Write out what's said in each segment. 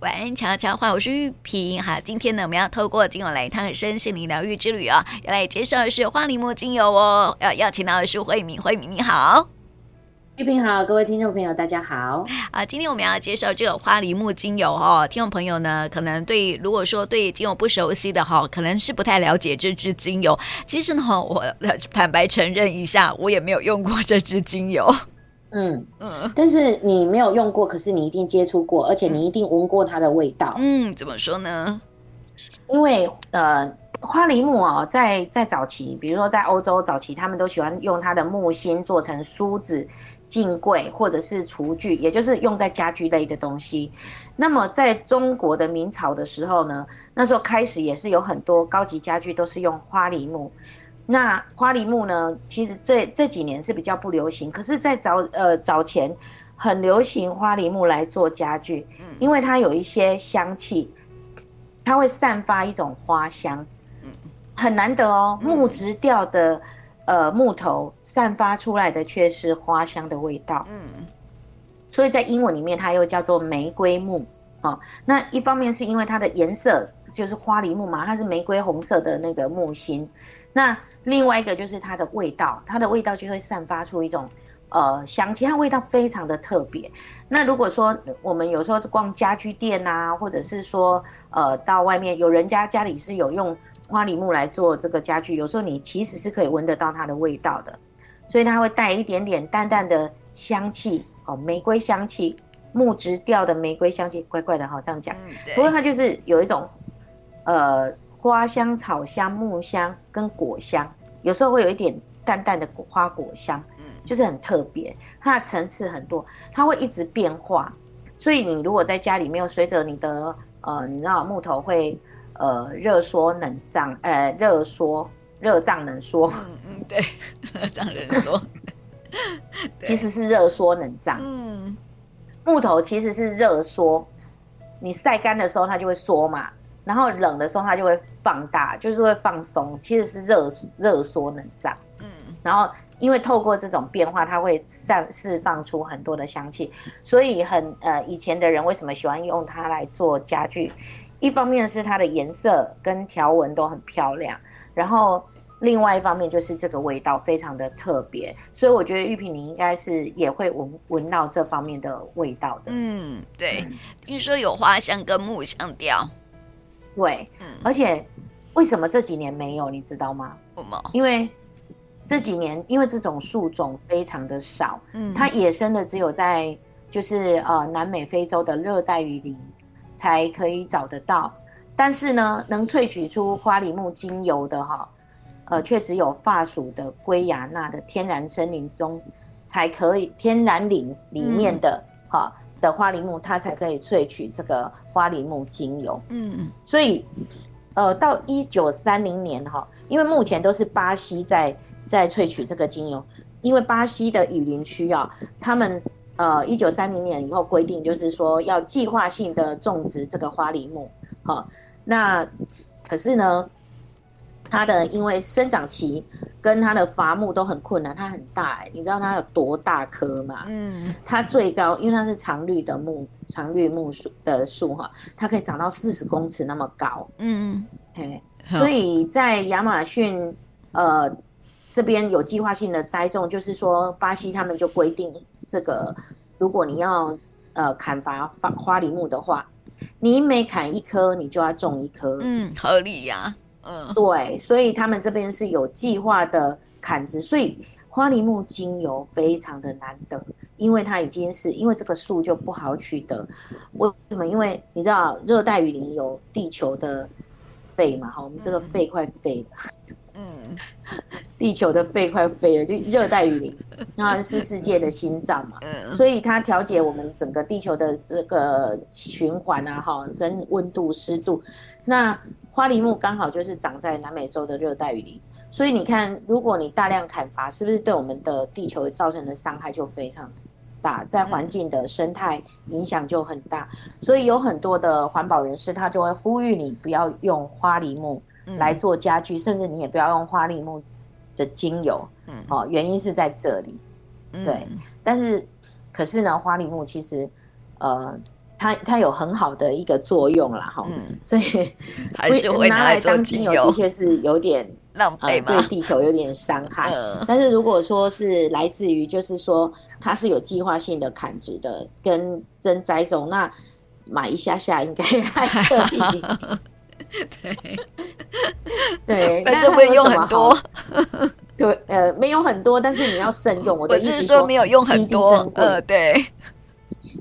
晚安，悄悄话，我是玉萍。好，今天呢，我们要透过精油来一趟身心灵疗愈之旅啊、哦，要来介绍的是花梨木精油哦。要邀请到的是慧敏，慧敏你好，玉萍好，各位听众朋友大家好。啊，今天我们要介绍这个花梨木精油哦。听众朋友呢，可能对如果说对精油不熟悉的哈，可能是不太了解这支精油。其实呢，我坦白承认一下，我也没有用过这支精油。嗯嗯，但是你没有用过，可是你一定接触过，而且你一定闻过它的味道。嗯，怎么说呢？因为呃，花梨木哦，在在早期，比如说在欧洲早期，他们都喜欢用它的木芯做成梳子、镜柜或者是厨具，也就是用在家具类的东西。那么在中国的明朝的时候呢，那时候开始也是有很多高级家具都是用花梨木。那花梨木呢？其实这这几年是比较不流行，可是，在早呃早前很流行花梨木来做家具，因为它有一些香气，它会散发一种花香，很难得哦。木质调的呃木头散发出来的却是花香的味道，嗯所以在英文里面它又叫做玫瑰木哦。那一方面是因为它的颜色就是花梨木嘛，它是玫瑰红色的那个木芯。那另外一个就是它的味道，它的味道就会散发出一种呃香气，它味道非常的特别。那如果说我们有时候逛家居店啊，或者是说呃到外面有人家家里是有用花梨木来做这个家具，有时候你其实是可以闻得到它的味道的，所以它会带一点点淡淡的香气哦，玫瑰香气，木质调的玫瑰香气，怪怪的哈，这样讲。不过它就是有一种呃。花香、草香、木香跟果香，有时候会有一点淡淡的果花果香，嗯，就是很特别。它的层次很多，它会一直变化。所以你如果在家里没有随着你的呃，你知道木头会呃热缩冷胀，呃热缩热胀冷缩，嗯嗯，对，热胀冷缩，其实是热缩冷胀。嗯，木头其实是热缩，你晒干的时候它就会缩嘛。然后冷的时候它就会放大，就是会放松，其实是热热缩冷胀。嗯，然后因为透过这种变化，它会散释放出很多的香气，所以很呃以前的人为什么喜欢用它来做家具？一方面是它的颜色跟条纹都很漂亮，然后另外一方面就是这个味道非常的特别，所以我觉得玉萍你应该是也会闻闻到这方面的味道的。嗯，对，嗯、听说有花香跟木香调。对，而且为什么这几年没有，你知道吗？因为这几年，因为这种树种非常的少，嗯，它野生的只有在就是呃南美非洲的热带雨林才可以找得到，但是呢，能萃取出花梨木精油的哈，呃，却只有法属的圭亚那的天然森林中才可以，天然林里面的哈。嗯的花梨木，它才可以萃取这个花梨木精油。嗯，所以，呃，到一九三零年哈，因为目前都是巴西在在萃取这个精油，因为巴西的雨林区啊，他们呃一九三零年以后规定，就是说要计划性的种植这个花梨木。好，那可是呢，它的因为生长期跟它的伐木都很困难，它很大哎、欸，你知道它有多大棵吗？嗯，它最高，因为它是常绿的木，常绿木树的树哈，它可以长到四十公尺那么高。嗯嗯，所以在亚马逊呃这边有计划性的栽种，就是说巴西他们就规定这个，如果你要呃砍伐花花梨木的话，你每砍一棵，你就要种一棵。嗯，合理呀、啊。嗯，对，所以他们这边是有计划的砍植，所以花梨木精油非常的难得，因为它已经是因为这个树就不好取得。为什么？因为你知道热带雨林有地球的肺嘛？哈，我们这个肺快废了。嗯，地球的肺快废了，就热带雨林，那是世界的心脏嘛。嗯，所以它调节我们整个地球的这个循环啊，哈，跟温度、湿度，那。花梨木刚好就是长在南美洲的热带雨林，所以你看，如果你大量砍伐，是不是对我们的地球造成的伤害就非常大，在环境的生态影响就很大。所以有很多的环保人士，他就会呼吁你不要用花梨木来做家具，甚至你也不要用花梨木的精油。嗯，哦，原因是在这里。对，但是可是呢，花梨木其实，呃。它它有很好的一个作用啦，哈、嗯，所以 还是会拿来当精油，的确是有点 浪费嘛、呃，对地球有点伤害。嗯、但是如果说是来自于，就是说它是有计划性的砍植的跟真栽种，那买一下下应该还可以。对对，但是会用很多。对，呃，没有很多，但是你要慎用。我的意思是说，没有用很多。呃，对。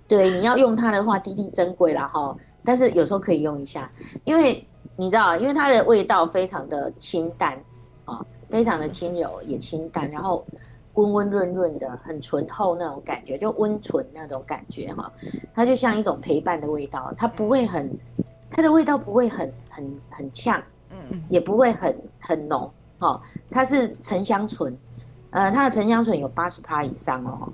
对，你要用它的话，滴滴珍贵啦哈。但是有时候可以用一下，因为你知道，因为它的味道非常的清淡啊，非常的轻柔也清淡，然后温温润润的，很醇厚那种感觉，就温醇那种感觉哈。它就像一种陪伴的味道，它不会很，它的味道不会很很很呛，嗯，也不会很很浓，哈。它是沉香醇，呃，它的沉香醇有八十趴以上哦，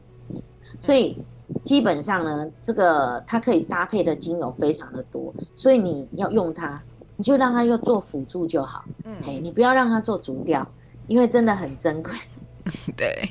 所以。基本上呢，这个它可以搭配的精油非常的多，所以你要用它，你就让它又做辅助就好。嗯，嘿，你不要让它做主调，因为真的很珍贵。对。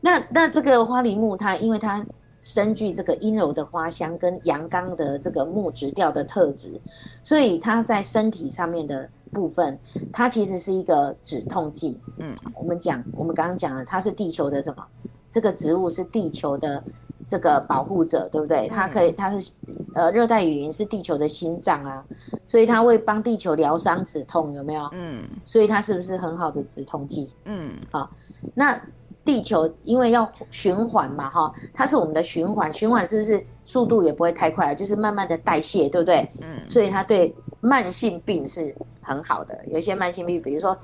那那这个花梨木它，因为它深具这个阴柔的花香跟阳刚的这个木质调的特质，所以它在身体上面的部分，它其实是一个止痛剂。嗯，我们讲，我们刚刚讲了，它是地球的什么？这个植物是地球的。这个保护者对不对？它可以，它是呃，热带雨林是地球的心脏啊，所以它会帮地球疗伤止痛，有没有？嗯。所以它是不是很好的止痛剂？嗯。好，那地球因为要循环嘛，哈，它是我们的循环，循环是不是速度也不会太快，就是慢慢的代谢，对不对？嗯。所以它对慢性病是很好的，有一些慢性病，比如说，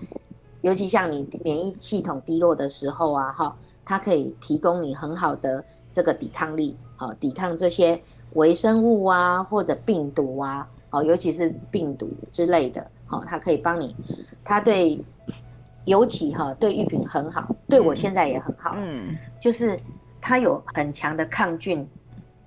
尤其像你免疫系统低落的时候啊，哈。它可以提供你很好的这个抵抗力，好，抵抗这些微生物啊，或者病毒啊，好，尤其是病毒之类的，好，它可以帮你，它对，尤其哈对玉萍很好，对我现在也很好，嗯，就是它有很强的抗菌，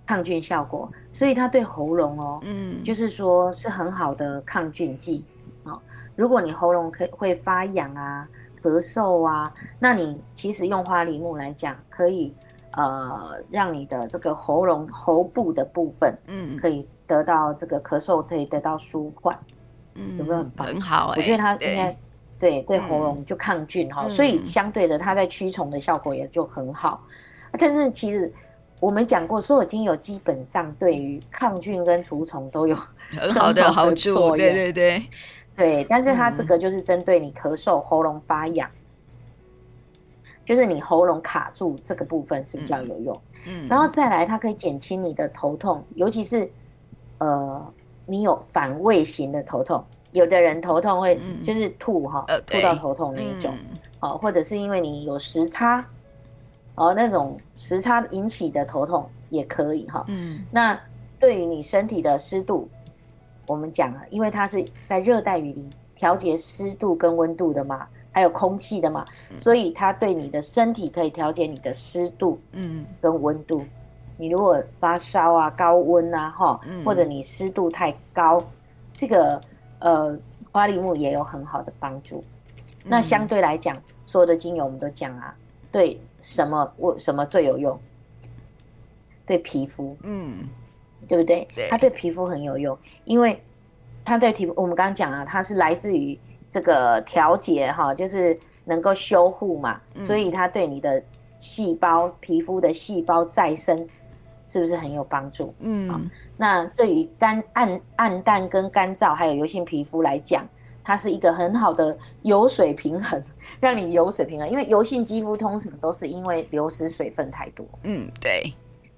抗菌效果，所以它对喉咙哦，嗯，就是说是很好的抗菌剂，好，如果你喉咙可以会发痒啊。咳嗽啊，那你其实用花梨木来讲，可以呃让你的这个喉咙喉部的部分，嗯，可以得到这个咳嗽可以得到舒缓，嗯，有没有很棒？很好、欸，我觉得它应该对对，对喉咙就抗菌哈，嗯、所以相对的它在驱虫的效果也就很好。嗯、但是其实我们讲过，所有精油基本上对于抗菌跟除虫都有很好的好处，对对对。对，但是它这个就是针对你咳嗽、喉咙发痒，就是你喉咙卡住这个部分是比较有用。嗯，然后再来，它可以减轻你的头痛，尤其是呃，你有反胃型的头痛，有的人头痛会就是吐哈，吐到头痛那一种，哦，或者是因为你有时差，哦，那种时差引起的头痛也可以哈。嗯，那对于你身体的湿度。我们讲了，因为它是在热带雨林调节湿度跟温度的嘛，还有空气的嘛，嗯、所以它对你的身体可以调节你的湿度，嗯，跟温度。嗯、你如果发烧啊、高温啊，哈，或者你湿度太高，嗯、这个呃花梨木也有很好的帮助。嗯、那相对来讲，所有的精油我们都讲啊，对什么我什么最有用？对皮肤，嗯。对不对？对，它对皮肤很有用，因为它对皮肤，我们刚刚讲啊，它是来自于这个调节哈，就是能够修护嘛，嗯、所以它对你的细胞、皮肤的细胞再生是不是很有帮助？嗯，那对于干暗暗淡跟干燥还有油性皮肤来讲，它是一个很好的油水平衡，让你油水平衡，因为油性肌肤通常都是因为流失水分太多。嗯，对。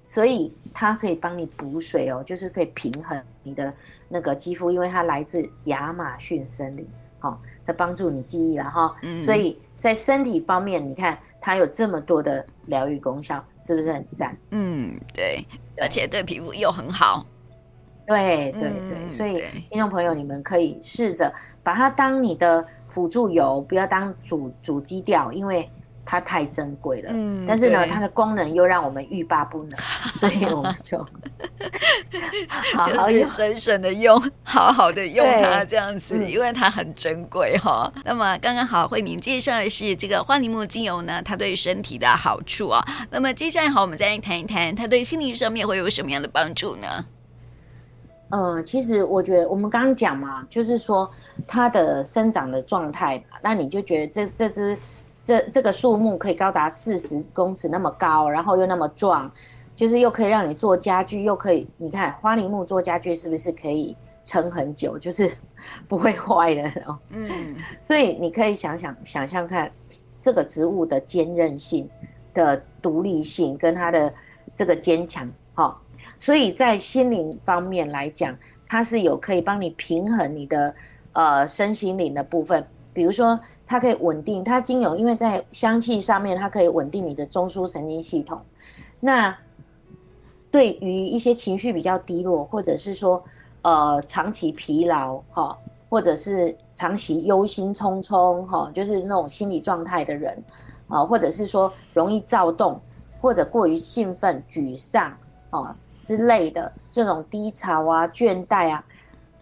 所以它可以帮你补水哦，就是可以平衡你的那个肌肤，因为它来自亚马逊森林，好，在帮助你记忆了哈。嗯，所以在身体方面，你看它有这么多的疗愈功效，是不是很赞？嗯，对，而且对皮肤又很好。对对对，所以听众朋友，你们可以试着把它当你的辅助油，不要当主主基调，因为。它太珍贵了，嗯，但是呢，它的功能又让我们欲罢不能，所以我们就 好好就是省省的用，好好的用它这样子，因为它很珍贵哈。嗯、那么刚刚好，慧敏介绍的是这个花梨木精油呢，它对身体的好处啊。那么接下来好，我们再来谈一谈它对心灵上面会有什么样的帮助呢？嗯，其实我觉得我们刚刚讲嘛，就是说它的生长的状态，那你就觉得这这只这这个树木可以高达四十公尺那么高，然后又那么壮，就是又可以让你做家具，又可以你看花梨木做家具是不是可以撑很久，就是不会坏的哦。嗯，所以你可以想想想象看这个植物的坚韧性的独立性跟它的这个坚强，哈。所以在心灵方面来讲，它是有可以帮你平衡你的呃身心灵的部分。比如说，它可以稳定，它精油因为在香气上面，它可以稳定你的中枢神经系统。那对于一些情绪比较低落，或者是说呃长期疲劳哈，或者是长期忧心忡忡哈，就是那种心理状态的人啊，或者是说容易躁动，或者过于兴奋、沮丧啊。之类的这种低潮啊、倦怠啊，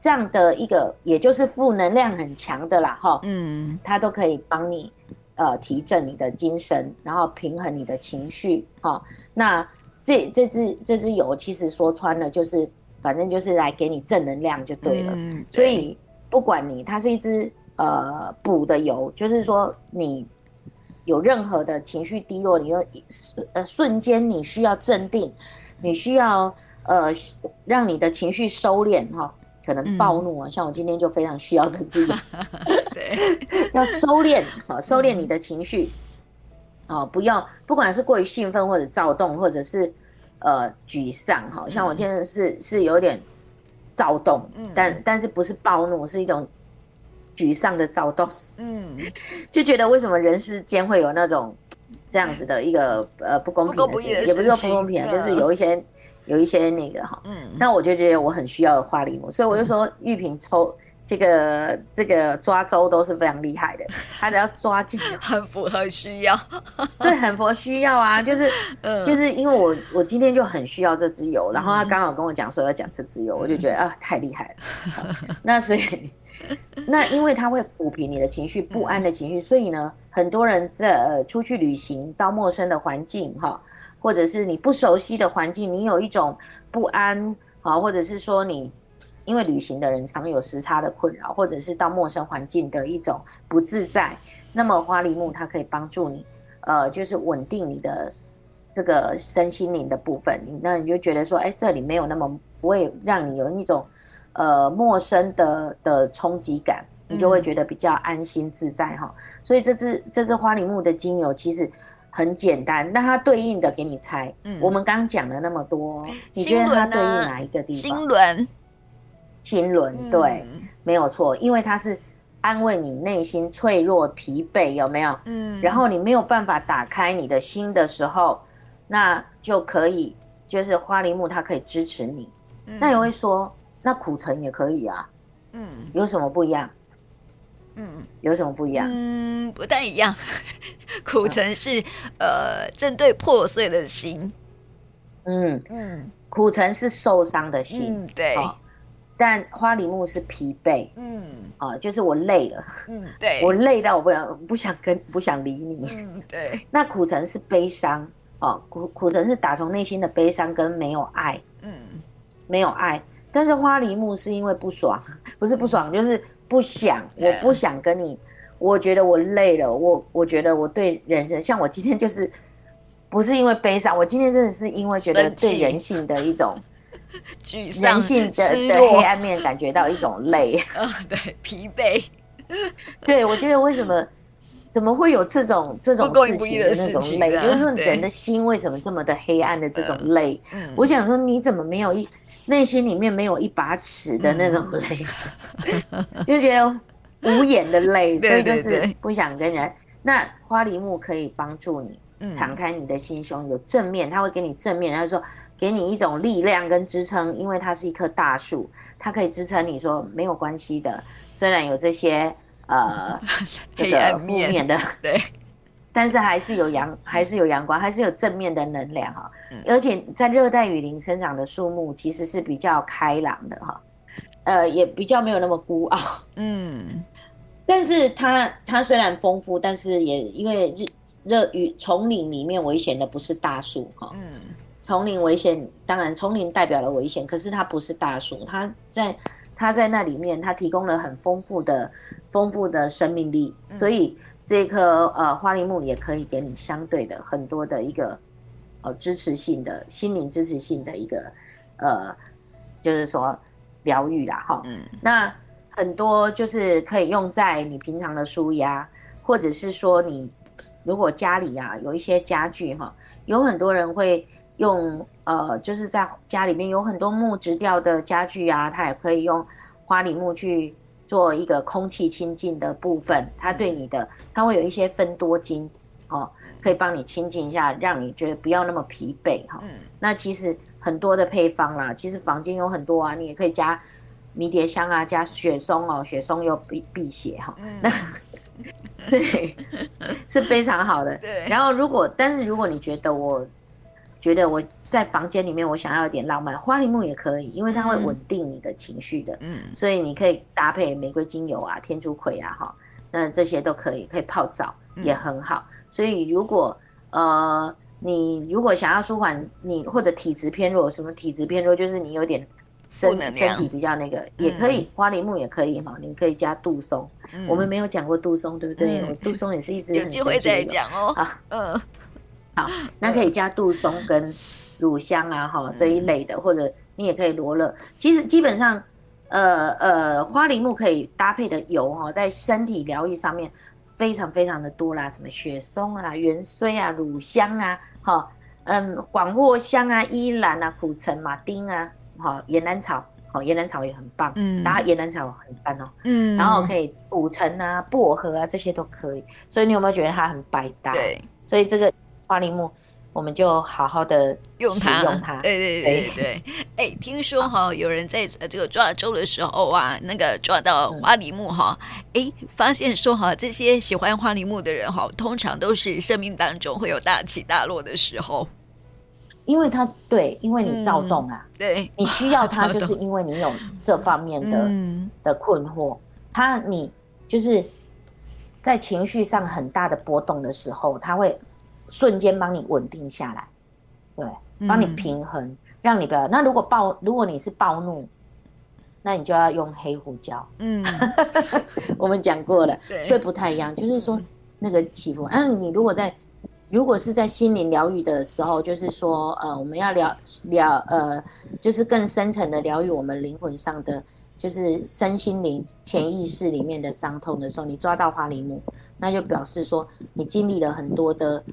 这样的一个，也就是负能量很强的啦，哈，嗯，它都可以帮你，呃，提振你的精神，然后平衡你的情绪，哈。那这这支这支油其实说穿了就是，反正就是来给你正能量就对了。嗯，对。所以不管你它是一支呃补的油，就是说你有任何的情绪低落，你又呃瞬间你需要镇定。你需要呃让你的情绪收敛哈，可能暴怒啊，嗯、像我今天就非常需要这支油，对，要收敛啊，收敛你的情绪，哦、嗯，不要不管是过于兴奋或者躁动，或者是呃沮丧哈，像我今天是、嗯、是有点躁动，嗯，但但是不是暴怒，是一种沮丧的躁动，嗯，就觉得为什么人世间会有那种。这样子的一个呃不公平的事，也不是说不公平，就是有一些有一些那个哈，嗯，那我就觉得我很需要花梨木，所以我就说玉萍抽这个这个抓周都是非常厉害的，他只要抓进，很符合需要，对，很符合需要啊，就是就是因为我我今天就很需要这支油，然后他刚好跟我讲说要讲这支油，我就觉得啊太厉害了，那所以。那因为它会抚平你的情绪，不安的情绪，所以呢，很多人在呃出去旅行到陌生的环境哈，或者是你不熟悉的环境，你有一种不安啊，或者是说你因为旅行的人常有时差的困扰，或者是到陌生环境的一种不自在，那么花梨木它可以帮助你，呃，就是稳定你的这个身心灵的部分，那你就觉得说，哎，这里没有那么不会让你有一种。呃，陌生的的冲击感，你就会觉得比较安心自在哈。嗯、所以这支这支花梨木的精油其实很简单，那它对应的给你猜。嗯，我们刚刚讲了那么多，你觉得它对应哪一个地方？心轮，心轮，对，嗯、没有错，因为它是安慰你内心脆弱、疲惫，有没有？嗯，然后你没有办法打开你的心的时候，那就可以，就是花梨木它可以支持你。嗯、那也会说？那苦橙也可以啊，嗯，有什么不一样？嗯，有什么不一样？嗯，不太一样。苦橙是、啊、呃针对破碎的心，嗯。嗯，苦橙是受伤的心，嗯、对、哦。但花梨木是疲惫，嗯。啊，就是我累了，嗯，对，我累到我不想不想跟不想理你，嗯，对。那苦橙是悲伤，哦，苦苦橙是打从内心的悲伤跟没有爱，嗯，没有爱。但是花梨木是因为不爽，不是不爽，就是不想。我不想跟你，我觉得我累了。我我觉得我对人生，像我今天就是，不是因为悲伤，我今天真的是因为觉得对人性的一种 沮丧、人性的的黑暗面感觉到一种累。嗯，对，疲惫。对，我觉得为什么怎么会有这种这种事情的那种累？就是说人的心为什么这么的黑暗的这种累？我想说你怎么没有一。内心里面没有一把尺的那种累，嗯、就觉得无眼的累，所以就是不想跟人。那花梨木可以帮助你敞开你的心胸，有正面，他会给你正面，他就说给你一种力量跟支撑，因为它是一棵大树，它可以支撑你说没有关系的，虽然有这些呃 这个负面的对。但是还是有阳，还是有阳光，还是有正面的能量哈。而且在热带雨林生长的树木其实是比较开朗的哈，呃，也比较没有那么孤傲。嗯，但是它它虽然丰富，但是也因为热热雨丛林里面危险的不是大树哈，嗯，丛林危险，当然丛林代表了危险，可是它不是大树，它在它在那里面，它提供了很丰富的丰富的生命力，所以这棵呃花梨木也可以给你相对的很多的一个呃支持性的心灵支持性的一个呃，就是说疗愈啦哈，嗯，那很多就是可以用在你平常的舒压，或者是说你。如果家里啊有一些家具哈，有很多人会用呃，就是在家里面有很多木质调的家具啊，它也可以用花梨木去做一个空气清净的部分。它对你的，它会有一些分多精哦，可以帮你清净一下，让你觉得不要那么疲惫哈。那其实很多的配方啦，其实房间有很多啊，你也可以加迷迭香啊，加雪松哦，雪松又辟辟邪哈。那 对，是非常好的。对。然后，如果但是如果你觉得我，觉得我在房间里面我想要一点浪漫，花梨木也可以，因为它会稳定你的情绪的。嗯。所以你可以搭配玫瑰精油啊、天竺葵啊，哈，那这些都可以，可以泡澡也很好。嗯。所以如果呃，你如果想要舒缓你或者体质偏弱，什么体质偏弱，就是你有点。身身体比较那个也可以，花梨木也可以哈，你可以加杜松。我们没有讲过杜松，对不对？杜松也是一直有机会再讲哦。好，嗯，好，那可以加杜松跟乳香啊，哈这一类的，或者你也可以罗勒。其实基本上，呃呃，花梨木可以搭配的油哈，在身体疗愈上面非常非常的多啦，什么雪松啊、元荽啊、乳香啊，哈，嗯，广藿香啊、依兰啊、苦橙、马丁啊。好，岩兰草，好，岩兰草也很棒，嗯，然后岩兰草很赞哦，嗯，然后可以古橙啊、薄荷啊这些都可以，所以你有没有觉得它很百搭？对，所以这个花梨木我们就好好的用它，用它，对对对对，哎、欸，听说哈，有人在这个抓周的时候啊，那个抓到花梨木哈，哎、嗯欸，发现说哈，这些喜欢花梨木的人哈，通常都是生命当中会有大起大落的时候。因为他对，因为你躁动啊，嗯、对，你需要它，就是因为你有这方面的、嗯、的困惑。他你就是在情绪上很大的波动的时候，他会瞬间帮你稳定下来，对，帮你平衡，嗯、让你不要。那如果暴，如果你是暴怒，那你就要用黑胡椒。嗯，我们讲过了，对所以不太一样。就是说那个起伏，嗯、啊，你如果在。如果是在心灵疗愈的时候，就是说，呃，我们要疗疗，呃，就是更深层的疗愈我们灵魂上的，就是身心灵潜意识里面的伤痛的时候，你抓到花梨木，那就表示说你经历了很多的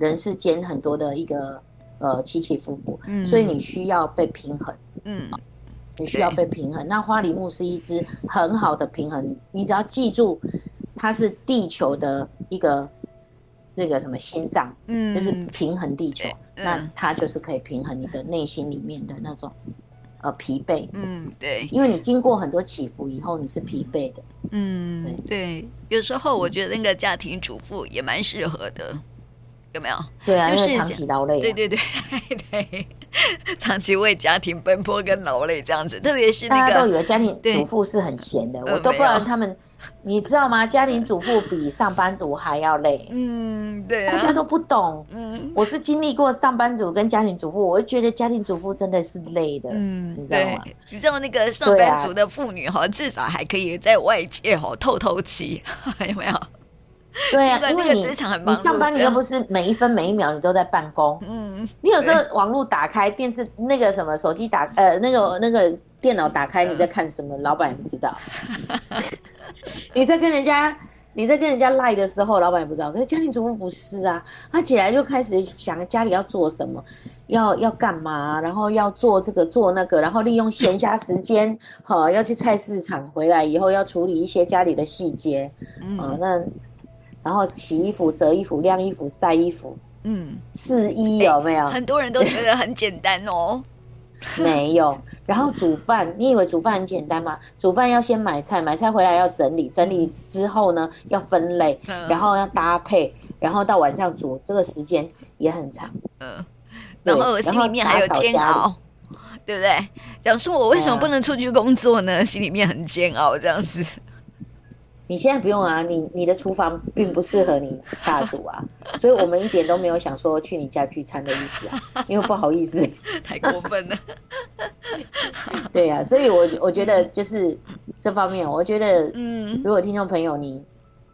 人世间很多的一个呃起起伏伏，嗯，所以你需要被平衡，嗯，你需要被平衡。那花梨木是一支很好的平衡，你只要记住，它是地球的一个。那个什么心脏，嗯，就是平衡地球，嗯、那它就是可以平衡你的内心里面的那种，呃，疲惫，嗯，对，因为你经过很多起伏以后，你是疲惫的，嗯，对，对，有时候我觉得那个家庭主妇也蛮适合的，有没有？对啊，就是长期劳累、啊，对对对 对，长期为家庭奔波跟劳累这样子，特别是那个大家都以为家庭主妇是很闲的，我都不知道他们。你知道吗？家庭主妇比上班族还要累。嗯，对啊，大家都不懂。嗯，我是经历过上班族跟家庭主妇，我就觉得家庭主妇真的是累的。嗯，你知道吗？你知道那个上班族的妇女哈，至少还可以在外界哈透透气，有没有？对啊，因为你你上班你又不是每一分每一秒你都在办公。嗯，你有时候网络打开电视那个什么手机打呃那个那个电脑打开你在看什么，老板也不知道。你在跟人家，你在跟人家赖的时候，老板也不知道。可是家庭主妇不是啊，他起来就开始想家里要做什么，要要干嘛，然后要做这个做那个，然后利用闲暇时间，好要去菜市场，回来以后要处理一些家里的细节，嗯，那然后洗衣服、折衣服、晾衣服、晒衣服，嗯，试衣有没有？很多人都觉得很简单哦。没有，然后煮饭，你以为煮饭很简单吗？煮饭要先买菜，买菜回来要整理，整理之后呢要分类，然后要搭配，然后到晚上煮，这个时间也很长。嗯，然后我心里面还有煎熬，对不对？讲说我为什么不能出去工作呢？心里面很煎熬，这样子。你现在不用啊，你你的厨房并不适合你大煮啊，所以我们一点都没有想说去你家聚餐的意思啊，因为不好意思，太过分了。对呀、啊，所以我我觉得就是这方面，我觉得，嗯，如果听众朋友你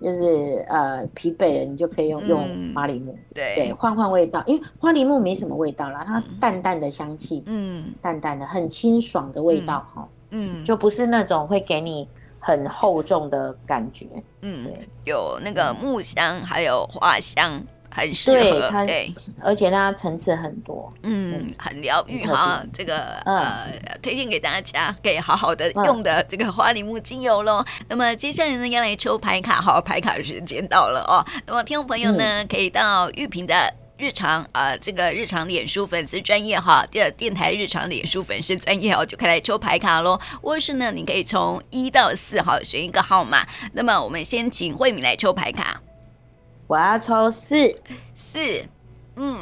就是呃疲惫了，你就可以用、嗯、用花梨木，对对，换换味道，因为花梨木没什么味道啦，它淡淡的香气，嗯，淡淡的很清爽的味道哈，嗯，就不是那种会给你。很厚重的感觉，嗯，有那个木香，还有花香，很适合，对，而且它层次很多，嗯，很疗愈哈。这个呃，推荐给大家，可以好好的用的这个花梨木精油喽。那么接下来呢，要来抽牌卡，好，牌卡时间到了哦。那么听众朋友呢，可以到玉屏的。日常啊、呃，这个日常脸书粉丝专业哈，第二电台日常脸书粉丝专业哦，就可以来抽牌卡喽。或是呢，你可以从一到四号选一个号码。那么我们先请慧敏来抽牌卡。我要抽四四，嗯，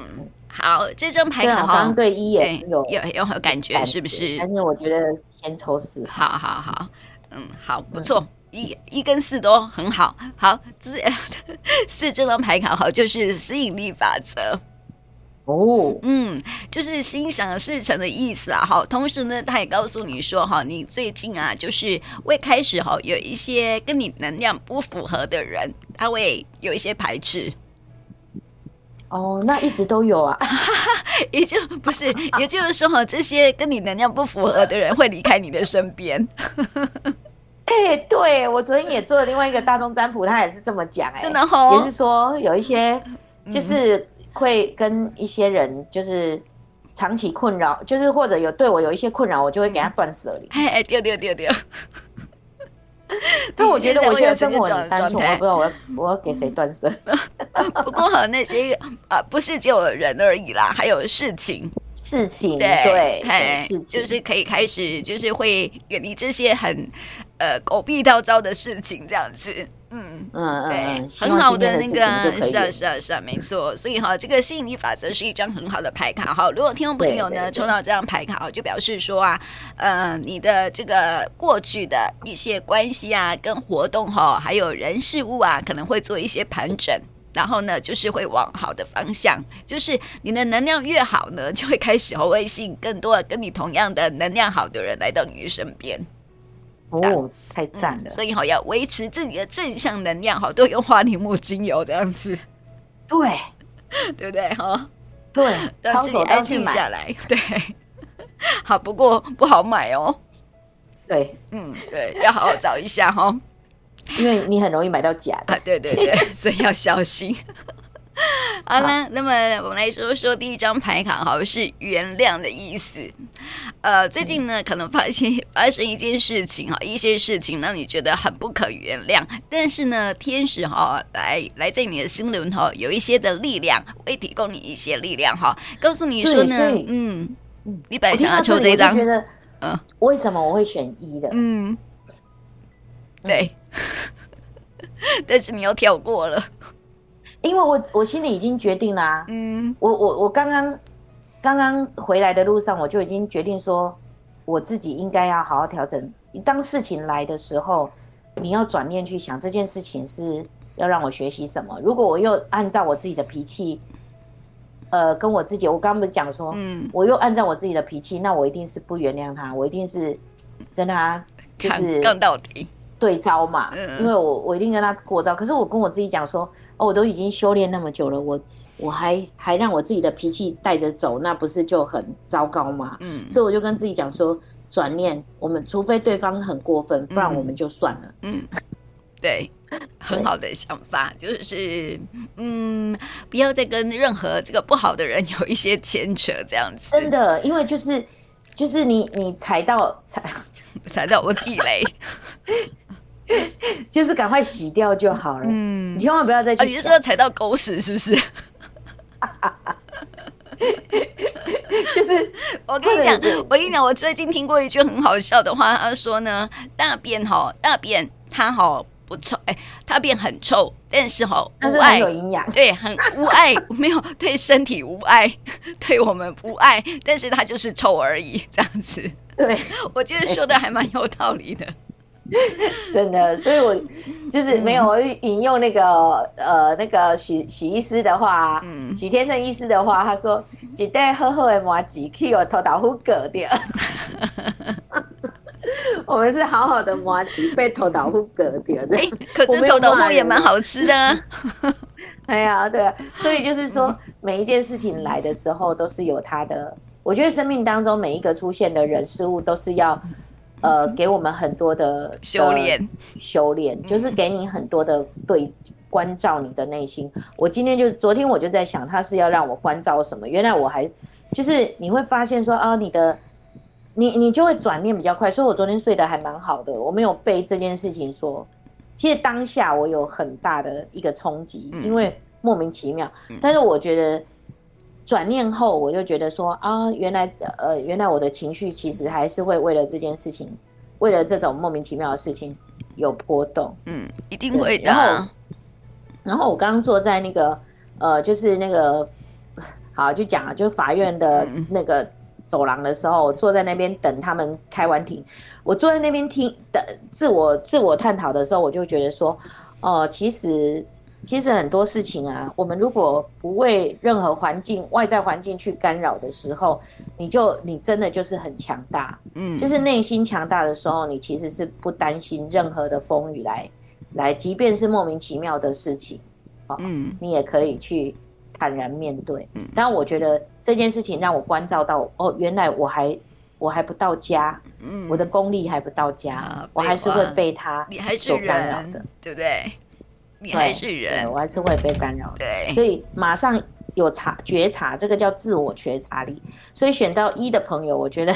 好，这张牌卡好，刚对一也有有有有感觉是不是？但是我觉得先抽四，好好好，嗯，好，不错。嗯一一跟四都很好，好，这四这张牌卡好，就是吸引力法则哦，嗯，就是心想事成的意思啊，好，同时呢，他也告诉你说哈，你最近啊，就是未开始哈，有一些跟你能量不符合的人，他会有一些排斥。哦，那一直都有啊，也就不是，也就是说哈，这些跟你能量不符合的人会离开你的身边。哎、欸，对，我昨天也做了另外一个大众占卜，他也是这么讲，哎，真的哦，也是说有一些就是会跟一些人就是长期困扰，嗯、就是或者有对我有一些困扰，我就会给他断舍离。哎哎，丢丢丢丢。但我觉得我现在生活很单纯，我不知道我要我要给谁断舍。不过和，那些啊，不是只有人而已啦，还有事情。事情对，对，就是可以开始，就是会远离这些很呃狗屁倒灶的事情，这样子，嗯嗯对嗯，很好的那个，是啊是啊是啊，没错。所以哈，这个吸引力法则是一张很好的牌卡哈。如果听众朋友呢抽到这张牌卡，就表示说啊，呃，你的这个过去的一些关系啊，跟活动哈，还有人事物啊，可能会做一些盘整。然后呢，就是会往好的方向，就是你的能量越好呢，就会开始会吸引更多的跟你同样的能量好的人来到你的身边。哦，太赞了！嗯、所以好要维持自己的正向能量，好多用花梨木精油这样子。对，对不对？哈，对，让自己安静下来。对，好，不过不好买哦。对，嗯，对，要好好找一下哈。因为你很容易买到假的啊，对对对，所以要小心。好了，那么我们来说说第一张牌卡，好像是原谅的意思。呃，最近呢，可能发现发生一件事情哈，一些事情让你觉得很不可原谅，但是呢，天使哈来来在你的心轮哈有一些的力量，会提供你一些力量哈，告诉你说呢，嗯嗯，你本来想要抽这张，觉得嗯，为什么我会选一的？嗯。对，但是你又跳过了，因为我我心里已经决定了啊。嗯，我我我刚刚刚刚回来的路上，我就已经决定说，我自己应该要好好调整。当事情来的时候，你要转念去想这件事情是要让我学习什么。如果我又按照我自己的脾气，呃，跟我自己，我刚刚不是讲说，嗯，我又按照我自己的脾气，那我一定是不原谅他，我一定是跟他就是杠到底。对招嘛，因为我我一定跟他过招，可是我跟我自己讲说，哦，我都已经修炼那么久了，我我还还让我自己的脾气带着走，那不是就很糟糕吗？嗯，所以我就跟自己讲说，转念，我们除非对方很过分，不然我们就算了。嗯，对，很好的想法，就是嗯，不要再跟任何这个不好的人 有一些牵扯，这样子。真的，因为就是就是你你踩到踩踩到我地雷。就是赶快洗掉就好了。嗯，你千万不要再去。啊，你是说踩到狗屎是不是？就是 我跟你讲，我跟你讲，我最近听过一句很好笑的话，他说呢，大便哈，大便它好不臭，哎，大便很臭，但是哈，但是很有营养，对，很无碍，没有对身体无碍，对我们无碍，但是它就是臭而已，这样子。对，我觉得说的还蛮有道理的。真的，所以我就是没有引用那个呃那个许许医师的话，嗯，许天胜医师的话，他说：“一袋厚厚的麻糬，去我头豆腐割掉。”我们是好好的麻糬，被头豆腐割掉的。可是头豆腐也蛮好吃的啊。哎呀，对啊，所以就是说，每一件事情来的时候，都是有它的。我觉得生命当中每一个出现的人事物，都是要。呃，给我们很多的修炼，修炼就是给你很多的对关照你的内心。我今天就昨天我就在想，他是要让我关照什么？原来我还就是你会发现说啊，你的你你就会转念比较快。所以我昨天睡得还蛮好的，我没有被这件事情说。其实当下我有很大的一个冲击，因为莫名其妙。但是我觉得。转念后，我就觉得说啊，原来呃，原来我的情绪其实还是会为了这件事情，为了这种莫名其妙的事情有波动。嗯，一定会的。然后，然后我刚刚坐在那个呃，就是那个 好就讲啊，就法院的那个走廊的时候，我坐在那边等他们开完庭。我坐在那边听的自我自我探讨的时候，我就觉得说，哦、呃，其实。其实很多事情啊，我们如果不为任何环境、外在环境去干扰的时候，你就你真的就是很强大，嗯，就是内心强大的时候，你其实是不担心任何的风雨来来，即便是莫名其妙的事情，哦，嗯，你也可以去坦然面对。嗯，但我觉得这件事情让我关照到，哦，原来我还我还不到家，嗯，我的功力还不到家，啊，我还是会被他所干扰的，对不对？你还是人，我还是会被干扰。对，所以马上有察觉察，这个叫自我觉察力。所以选到一的朋友，我觉得，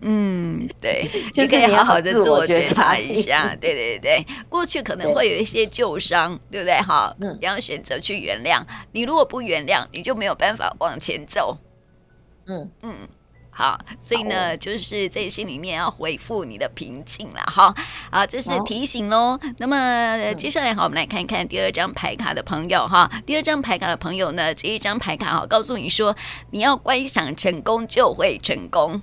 嗯，对，就可以好好的自我觉察一下。对对对，过去可能会有一些旧伤，对不对？哈，嗯，你要选择去原谅。你如果不原谅，你就没有办法往前走。嗯嗯。好，所以呢，就是在心里面要回复你的平静了哈。好，这是提醒喽。那么接下来好，我们来看一看第二张牌卡的朋友哈。第二张牌卡的朋友呢，这一张牌卡哈，告诉你说，你要观想成功就会成功。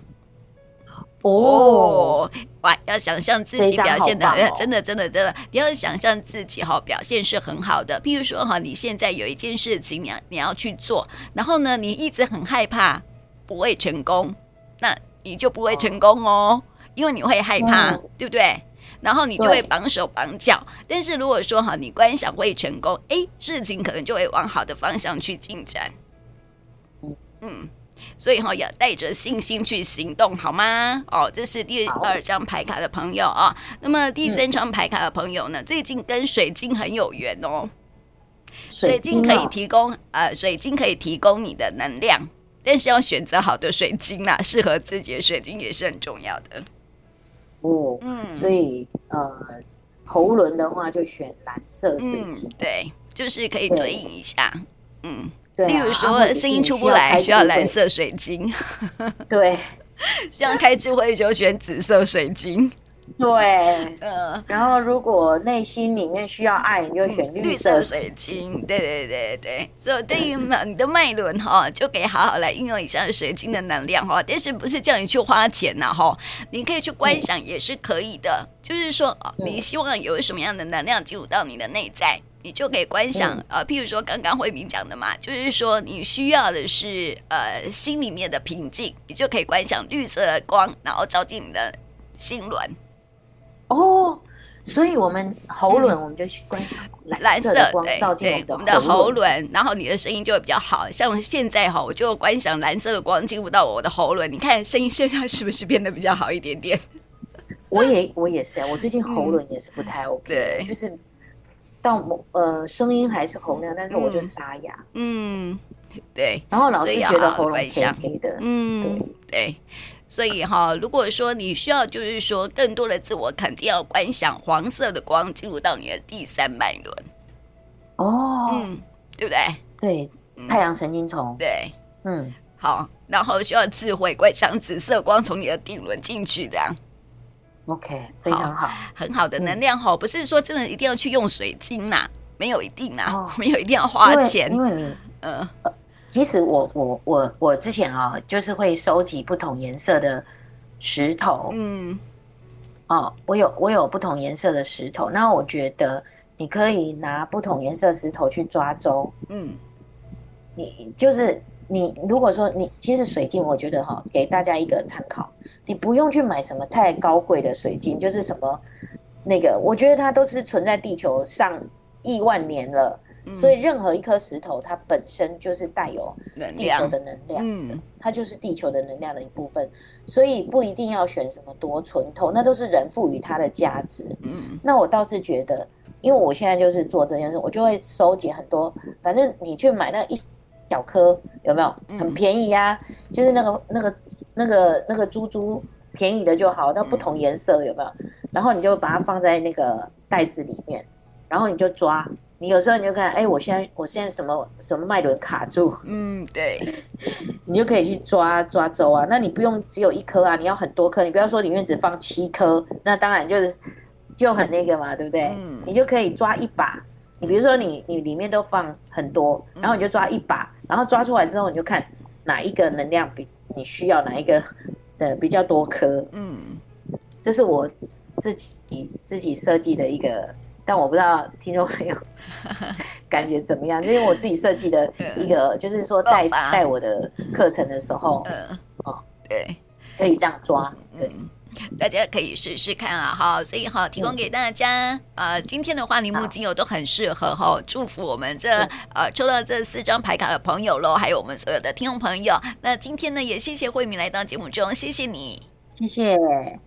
哦，哇，要想象自己表现的，真的真的真的，你要想象自己哈表现是很好的。譬如说哈，你现在有一件事情你要你要去做，然后呢，你一直很害怕不会成功。那你就不会成功哦，因为你会害怕，对不对？然后你就会绑手绑脚。但是如果说哈，你观想会成功，哎，事情可能就会往好的方向去进展。嗯，所以哈，要带着信心去行动，好吗？哦，这是第二张牌卡的朋友啊。那么第三张牌卡的朋友呢，最近跟水晶很有缘哦。水晶可以提供呃，水晶可以提供你的能量。但是要选择好的水晶啦，适合自己的水晶也是很重要的。哦，嗯，所以呃，喉轮的话就选蓝色水晶，嗯，对，就是可以对。应一下，嗯，对，例如说声音出不来，需要蓝色水晶，对，需要开智慧就选紫色水晶。对，嗯，然后如果内心里面需要爱，你就选绿色水晶。对对对对，所以对于你的脉轮哈，就可以好好来运用一下水晶的能量哈。但是不是叫你去花钱呐哈？你可以去观想也是可以的。就是说，你希望有什么样的能量进入到你的内在，你就可以观想。呃，譬如说刚刚慧敏讲的嘛，就是说你需要的是呃心里面的平静，你就可以观想绿色的光，然后照进你的心轮。哦，所以我们喉轮，我们就去观察蓝色的光照进我们的喉轮，然后你的声音就会比较好。像现在哈，我就观想蓝色的光进入到我的喉轮，你看声音现在是不是变得比较好一点点？我也我也是，我最近喉轮也是不太 OK，对，就是到某呃声音还是洪亮，但是我就沙哑。嗯，对。然后老师觉得喉咙黑黑的，嗯，对。所以哈，如果说你需要，就是说更多的自我肯定，要观想黄色的光进入到你的第三脉轮。哦，嗯，对不对？对，太阳神经丛。对，嗯，好，然后需要智慧观想紫色光从你的顶轮进去，这样。OK，非常好，很好的能量哈，不是说真的一定要去用水晶呐，没有一定呐，没有一定要花钱，因为你，嗯。其实我我我我之前啊，就是会收集不同颜色的石头，嗯，哦，我有我有不同颜色的石头，那我觉得你可以拿不同颜色石头去抓周。嗯，你就是你如果说你其实水晶，我觉得哈、哦，给大家一个参考，你不用去买什么太高贵的水晶，就是什么那个，我觉得它都是存在地球上亿万年了。所以任何一颗石头，它本身就是带有地球的能量的，嗯，它就是地球的能量的一部分。所以不一定要选什么多纯透，那都是人赋予它的价值。嗯，那我倒是觉得，因为我现在就是做这件事，我就会收集很多。反正你去买那一小颗，有没有很便宜呀？啊？就是那个那个那个那个珠珠便宜的就好，那不同颜色有没有？然后你就把它放在那个袋子里面，然后你就抓。你有时候你就看，哎、欸，我现在我现在什么什么脉轮卡住，嗯，对，你就可以去抓抓周啊。那你不用只有一颗啊，你要很多颗。你不要说里面只放七颗，那当然就是就很那个嘛，对不对？嗯，你就可以抓一把。你比如说你你里面都放很多，然后你就抓一把，然后抓出来之后你就看哪一个能量比你需要哪一个的比较多颗。嗯，这是我自己自己设计的一个。但我不知道听众朋友 感觉怎么样，因为我自己设计的一个，就是说带带我的课程的时候，嗯，哦，对，可以这样抓，对，大家可以试试看啊，好，所以好，提供给大家，呃，今天的花梨木精油都很适合哈，祝福我们这呃抽到这四张牌卡的朋友喽，还有我们所有的听众朋友。那今天呢，也谢谢慧敏来到节目中，谢谢你，谢谢。